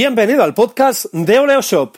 Bienvenido al podcast de Oleo Shop.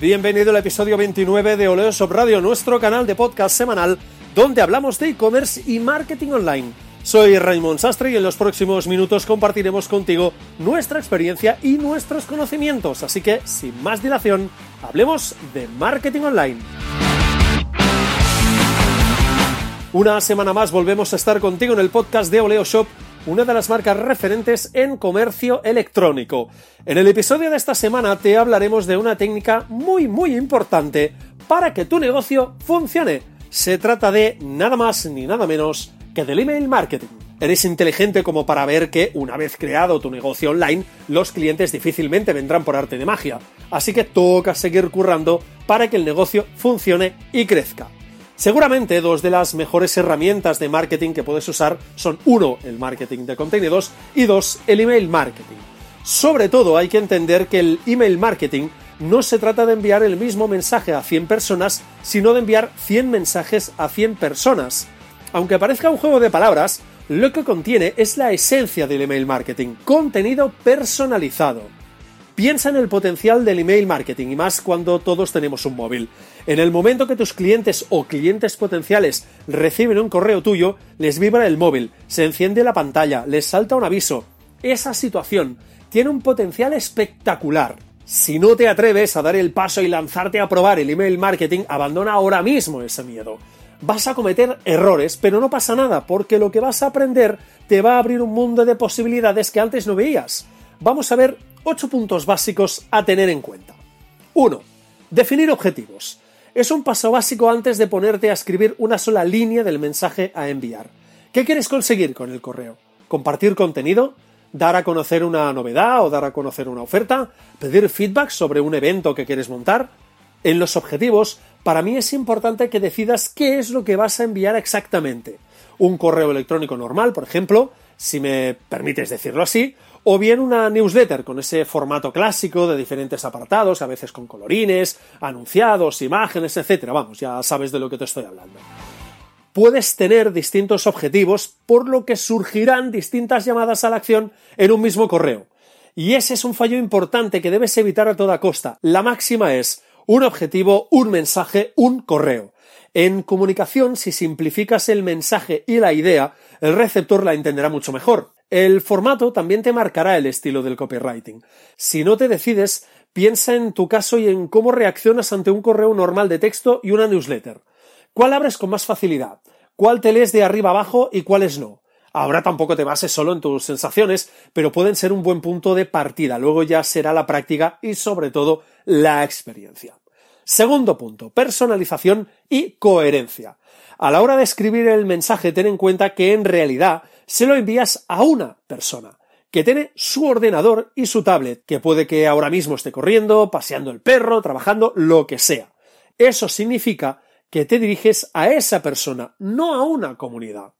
Bienvenido al episodio 29 de Oleo Shop Radio, nuestro canal de podcast semanal donde hablamos de e-commerce y marketing online. Soy Raymond Sastre y en los próximos minutos compartiremos contigo nuestra experiencia y nuestros conocimientos. Así que, sin más dilación, hablemos de marketing online. Una semana más volvemos a estar contigo en el podcast de Oleo Shop, una de las marcas referentes en comercio electrónico. En el episodio de esta semana te hablaremos de una técnica muy muy importante para que tu negocio funcione. Se trata de nada más ni nada menos del email marketing. Eres inteligente como para ver que una vez creado tu negocio online, los clientes difícilmente vendrán por arte de magia. Así que toca seguir currando para que el negocio funcione y crezca. Seguramente dos de las mejores herramientas de marketing que puedes usar son uno, el marketing de contenidos y dos, el email marketing. Sobre todo hay que entender que el email marketing no se trata de enviar el mismo mensaje a 100 personas, sino de enviar 100 mensajes a 100 personas. Aunque parezca un juego de palabras, lo que contiene es la esencia del email marketing, contenido personalizado. Piensa en el potencial del email marketing y más cuando todos tenemos un móvil. En el momento que tus clientes o clientes potenciales reciben un correo tuyo, les vibra el móvil, se enciende la pantalla, les salta un aviso. Esa situación tiene un potencial espectacular. Si no te atreves a dar el paso y lanzarte a probar el email marketing, abandona ahora mismo ese miedo vas a cometer errores, pero no pasa nada, porque lo que vas a aprender te va a abrir un mundo de posibilidades que antes no veías. Vamos a ver 8 puntos básicos a tener en cuenta. 1. Definir objetivos. Es un paso básico antes de ponerte a escribir una sola línea del mensaje a enviar. ¿Qué quieres conseguir con el correo? ¿Compartir contenido? ¿Dar a conocer una novedad o dar a conocer una oferta? ¿Pedir feedback sobre un evento que quieres montar? En los objetivos, para mí es importante que decidas qué es lo que vas a enviar exactamente. Un correo electrónico normal, por ejemplo, si me permites decirlo así, o bien una newsletter con ese formato clásico de diferentes apartados, a veces con colorines, anunciados, imágenes, etc. Vamos, ya sabes de lo que te estoy hablando. Puedes tener distintos objetivos, por lo que surgirán distintas llamadas a la acción en un mismo correo. Y ese es un fallo importante que debes evitar a toda costa. La máxima es un objetivo, un mensaje, un correo. En comunicación, si simplificas el mensaje y la idea, el receptor la entenderá mucho mejor. El formato también te marcará el estilo del copywriting. Si no te decides, piensa en tu caso y en cómo reaccionas ante un correo normal de texto y una newsletter. ¿Cuál abres con más facilidad? ¿Cuál te lees de arriba abajo y cuáles no? Ahora tampoco te bases solo en tus sensaciones, pero pueden ser un buen punto de partida. Luego ya será la práctica y sobre todo la experiencia. Segundo punto, personalización y coherencia. A la hora de escribir el mensaje, ten en cuenta que en realidad se lo envías a una persona, que tiene su ordenador y su tablet, que puede que ahora mismo esté corriendo, paseando el perro, trabajando, lo que sea. Eso significa que te diriges a esa persona, no a una comunidad.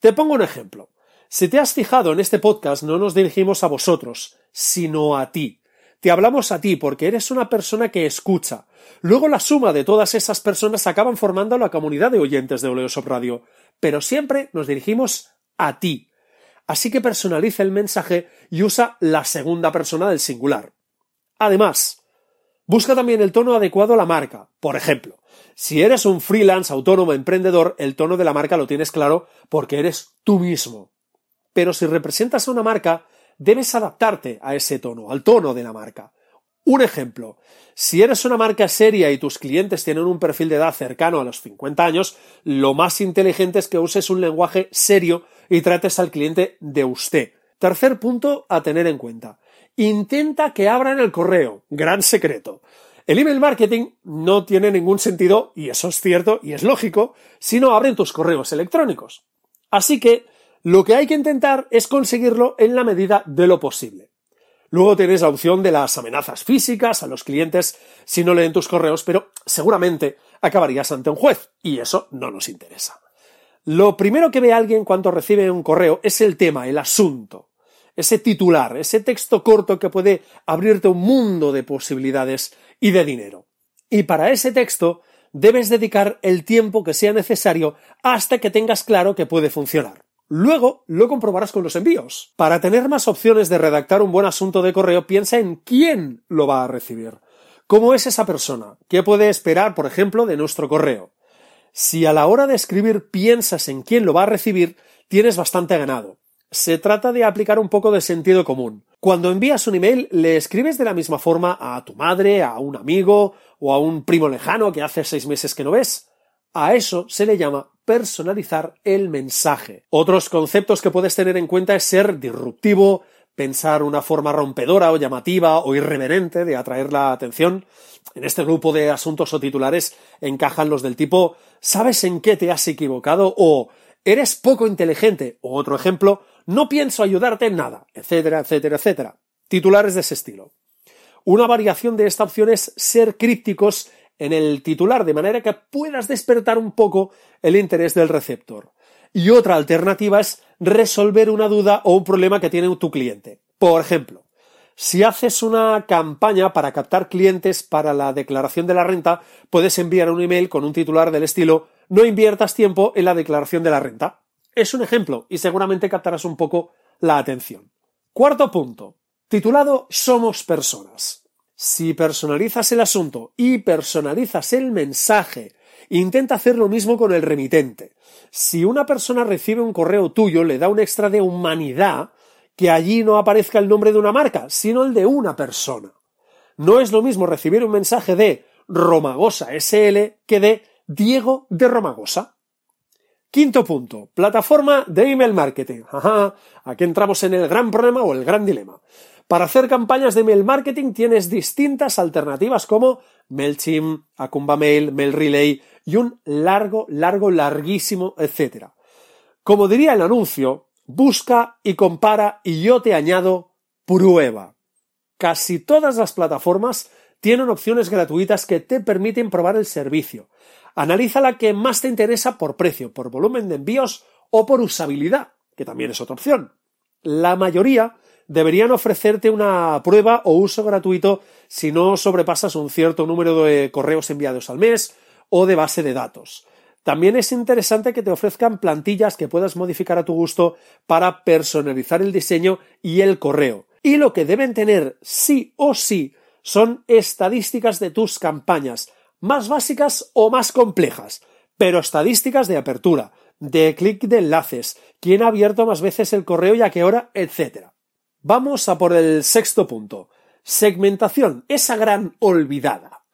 Te pongo un ejemplo. Si te has fijado en este podcast, no nos dirigimos a vosotros, sino a ti. Te hablamos a ti porque eres una persona que escucha. Luego la suma de todas esas personas acaban formando la comunidad de oyentes de Oleosop Radio. Pero siempre nos dirigimos a ti. Así que personaliza el mensaje y usa la segunda persona del singular. Además, busca también el tono adecuado a la marca. Por ejemplo, si eres un freelance, autónomo, emprendedor, el tono de la marca lo tienes claro porque eres tú mismo. Pero si representas a una marca, debes adaptarte a ese tono, al tono de la marca. Un ejemplo, si eres una marca seria y tus clientes tienen un perfil de edad cercano a los 50 años, lo más inteligente es que uses un lenguaje serio y trates al cliente de usted. Tercer punto a tener en cuenta. Intenta que abran el correo. Gran secreto. El email marketing no tiene ningún sentido, y eso es cierto y es lógico, si no abren tus correos electrónicos. Así que lo que hay que intentar es conseguirlo en la medida de lo posible. Luego tienes la opción de las amenazas físicas a los clientes si no leen tus correos, pero seguramente acabarías ante un juez, y eso no nos interesa. Lo primero que ve alguien cuando recibe un correo es el tema, el asunto. ese titular, ese texto corto que puede abrirte un mundo de posibilidades y de dinero. Y para ese texto debes dedicar el tiempo que sea necesario hasta que tengas claro que puede funcionar. Luego lo comprobarás con los envíos. Para tener más opciones de redactar un buen asunto de correo, piensa en quién lo va a recibir. ¿Cómo es esa persona? ¿Qué puede esperar, por ejemplo, de nuestro correo? Si a la hora de escribir piensas en quién lo va a recibir, tienes bastante ganado. Se trata de aplicar un poco de sentido común. Cuando envías un email, le escribes de la misma forma a tu madre, a un amigo o a un primo lejano que hace seis meses que no ves. A eso se le llama personalizar el mensaje. Otros conceptos que puedes tener en cuenta es ser disruptivo, pensar una forma rompedora o llamativa o irreverente de atraer la atención. En este grupo de asuntos o titulares encajan los del tipo ¿sabes en qué te has equivocado? o eres poco inteligente o otro ejemplo no pienso ayudarte en nada, etcétera, etcétera, etcétera. Titulares de ese estilo. Una variación de esta opción es ser crípticos en el titular, de manera que puedas despertar un poco el interés del receptor. Y otra alternativa es resolver una duda o un problema que tiene tu cliente. Por ejemplo, si haces una campaña para captar clientes para la declaración de la renta, puedes enviar un email con un titular del estilo no inviertas tiempo en la declaración de la renta. Es un ejemplo y seguramente captarás un poco la atención. Cuarto punto, titulado Somos personas. Si personalizas el asunto y personalizas el mensaje, intenta hacer lo mismo con el remitente. Si una persona recibe un correo tuyo, le da un extra de humanidad que allí no aparezca el nombre de una marca, sino el de una persona. No es lo mismo recibir un mensaje de Romagosa SL que de Diego de Romagosa. Quinto punto, plataforma de email marketing. Ajá, aquí entramos en el gran problema o el gran dilema. Para hacer campañas de email marketing tienes distintas alternativas como MailChimp, Acumba Mail, Mail Relay y un largo, largo, larguísimo, etcétera. Como diría el anuncio, busca y compara y yo te añado prueba. Casi todas las plataformas tienen opciones gratuitas que te permiten probar el servicio. Analiza la que más te interesa por precio, por volumen de envíos o por usabilidad, que también es otra opción. La mayoría deberían ofrecerte una prueba o uso gratuito si no sobrepasas un cierto número de correos enviados al mes o de base de datos. También es interesante que te ofrezcan plantillas que puedas modificar a tu gusto para personalizar el diseño y el correo. Y lo que deben tener sí o sí son estadísticas de tus campañas, más básicas o más complejas, pero estadísticas de apertura, de clic de enlaces, quién ha abierto más veces el correo y a qué hora, etc. Vamos a por el sexto punto. Segmentación, esa gran olvidada.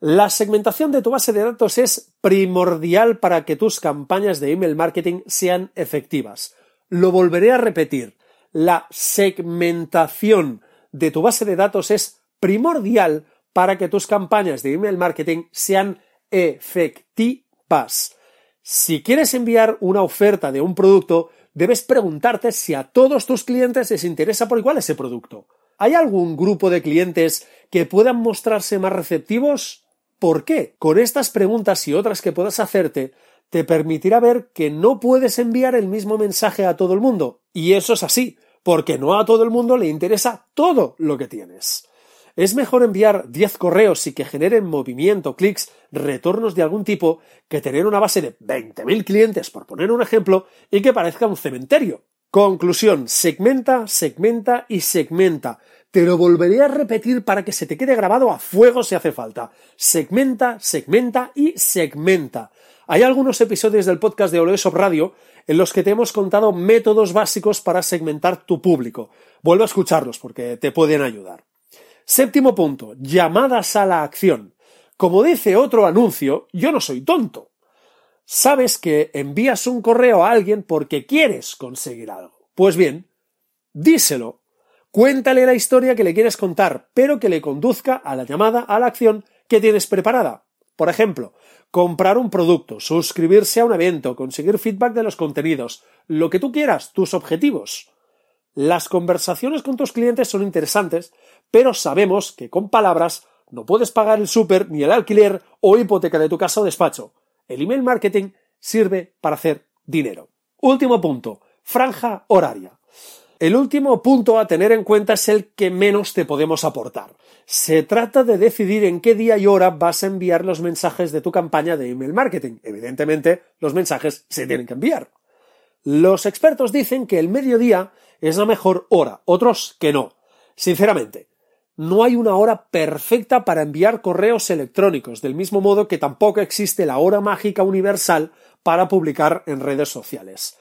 La segmentación de tu base de datos es primordial para que tus campañas de email marketing sean efectivas. Lo volveré a repetir. La segmentación de tu base de datos es primordial para que tus campañas de email marketing sean efectivas. Si quieres enviar una oferta de un producto, debes preguntarte si a todos tus clientes les interesa por igual ese producto. ¿Hay algún grupo de clientes que puedan mostrarse más receptivos? ¿Por qué? Con estas preguntas y otras que puedas hacerte, te permitirá ver que no puedes enviar el mismo mensaje a todo el mundo. Y eso es así, porque no a todo el mundo le interesa todo lo que tienes. Es mejor enviar 10 correos y que generen movimiento, clics, retornos de algún tipo, que tener una base de 20.000 clientes, por poner un ejemplo, y que parezca un cementerio. Conclusión, segmenta, segmenta y segmenta. Te lo volveré a repetir para que se te quede grabado a fuego si hace falta. Segmenta, segmenta y segmenta. Hay algunos episodios del podcast de Oleosop Radio en los que te hemos contado métodos básicos para segmentar tu público. Vuelve a escucharlos porque te pueden ayudar. Séptimo punto, llamadas a la acción. Como dice otro anuncio, yo no soy tonto. Sabes que envías un correo a alguien porque quieres conseguir algo. Pues bien, díselo. Cuéntale la historia que le quieres contar, pero que le conduzca a la llamada a la acción que tienes preparada. Por ejemplo, comprar un producto, suscribirse a un evento, conseguir feedback de los contenidos, lo que tú quieras, tus objetivos. Las conversaciones con tus clientes son interesantes, pero sabemos que con palabras no puedes pagar el súper ni el alquiler o hipoteca de tu casa o despacho. El email marketing sirve para hacer dinero. Último punto, franja horaria. El último punto a tener en cuenta es el que menos te podemos aportar. Se trata de decidir en qué día y hora vas a enviar los mensajes de tu campaña de email marketing. Evidentemente, los mensajes se tienen que enviar. Los expertos dicen que el mediodía es la mejor hora, otros que no. Sinceramente, no hay una hora perfecta para enviar correos electrónicos, del mismo modo que tampoco existe la hora mágica universal para publicar en redes sociales.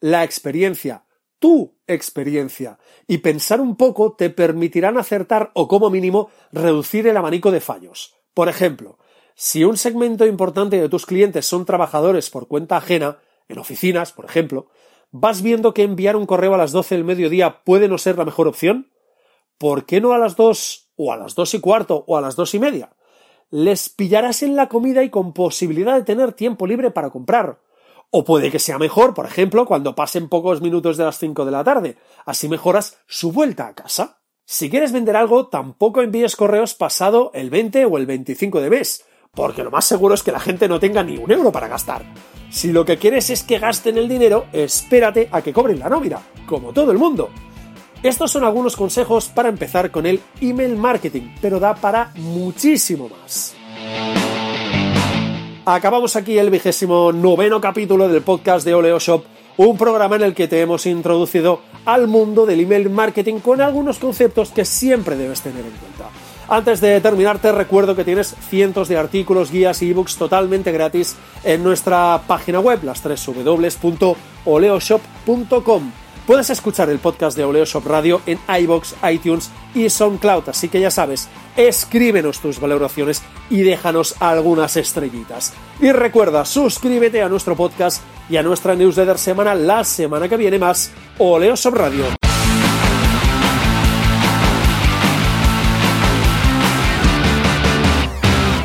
La experiencia, tu experiencia y pensar un poco te permitirán acertar o como mínimo reducir el abanico de fallos. Por ejemplo, si un segmento importante de tus clientes son trabajadores por cuenta ajena, en oficinas, por ejemplo, ¿vas viendo que enviar un correo a las 12 del mediodía puede no ser la mejor opción? ¿Por qué no a las 2 o a las dos y cuarto o a las dos y media? Les pillarás en la comida y con posibilidad de tener tiempo libre para comprar. O puede que sea mejor, por ejemplo, cuando pasen pocos minutos de las 5 de la tarde. Así mejoras su vuelta a casa. Si quieres vender algo, tampoco envíes correos pasado el 20 o el 25 de mes, porque lo más seguro es que la gente no tenga ni un euro para gastar. Si lo que quieres es que gasten el dinero, espérate a que cobren la nómina, como todo el mundo. Estos son algunos consejos para empezar con el email marketing, pero da para muchísimo más. Acabamos aquí el vigésimo noveno capítulo del podcast de Oleo Shop, un programa en el que te hemos introducido al mundo del email marketing con algunos conceptos que siempre debes tener en cuenta. Antes de terminar, te recuerdo que tienes cientos de artículos, guías y ebooks totalmente gratis en nuestra página web, las www.oleoshop.com. Puedes escuchar el podcast de Oleoshop Radio en iBox, iTunes y SoundCloud, así que ya sabes, escríbenos tus valoraciones y déjanos algunas estrellitas. Y recuerda, suscríbete a nuestro podcast y a nuestra newsletter semanal la semana que viene más, Oleoshop Radio.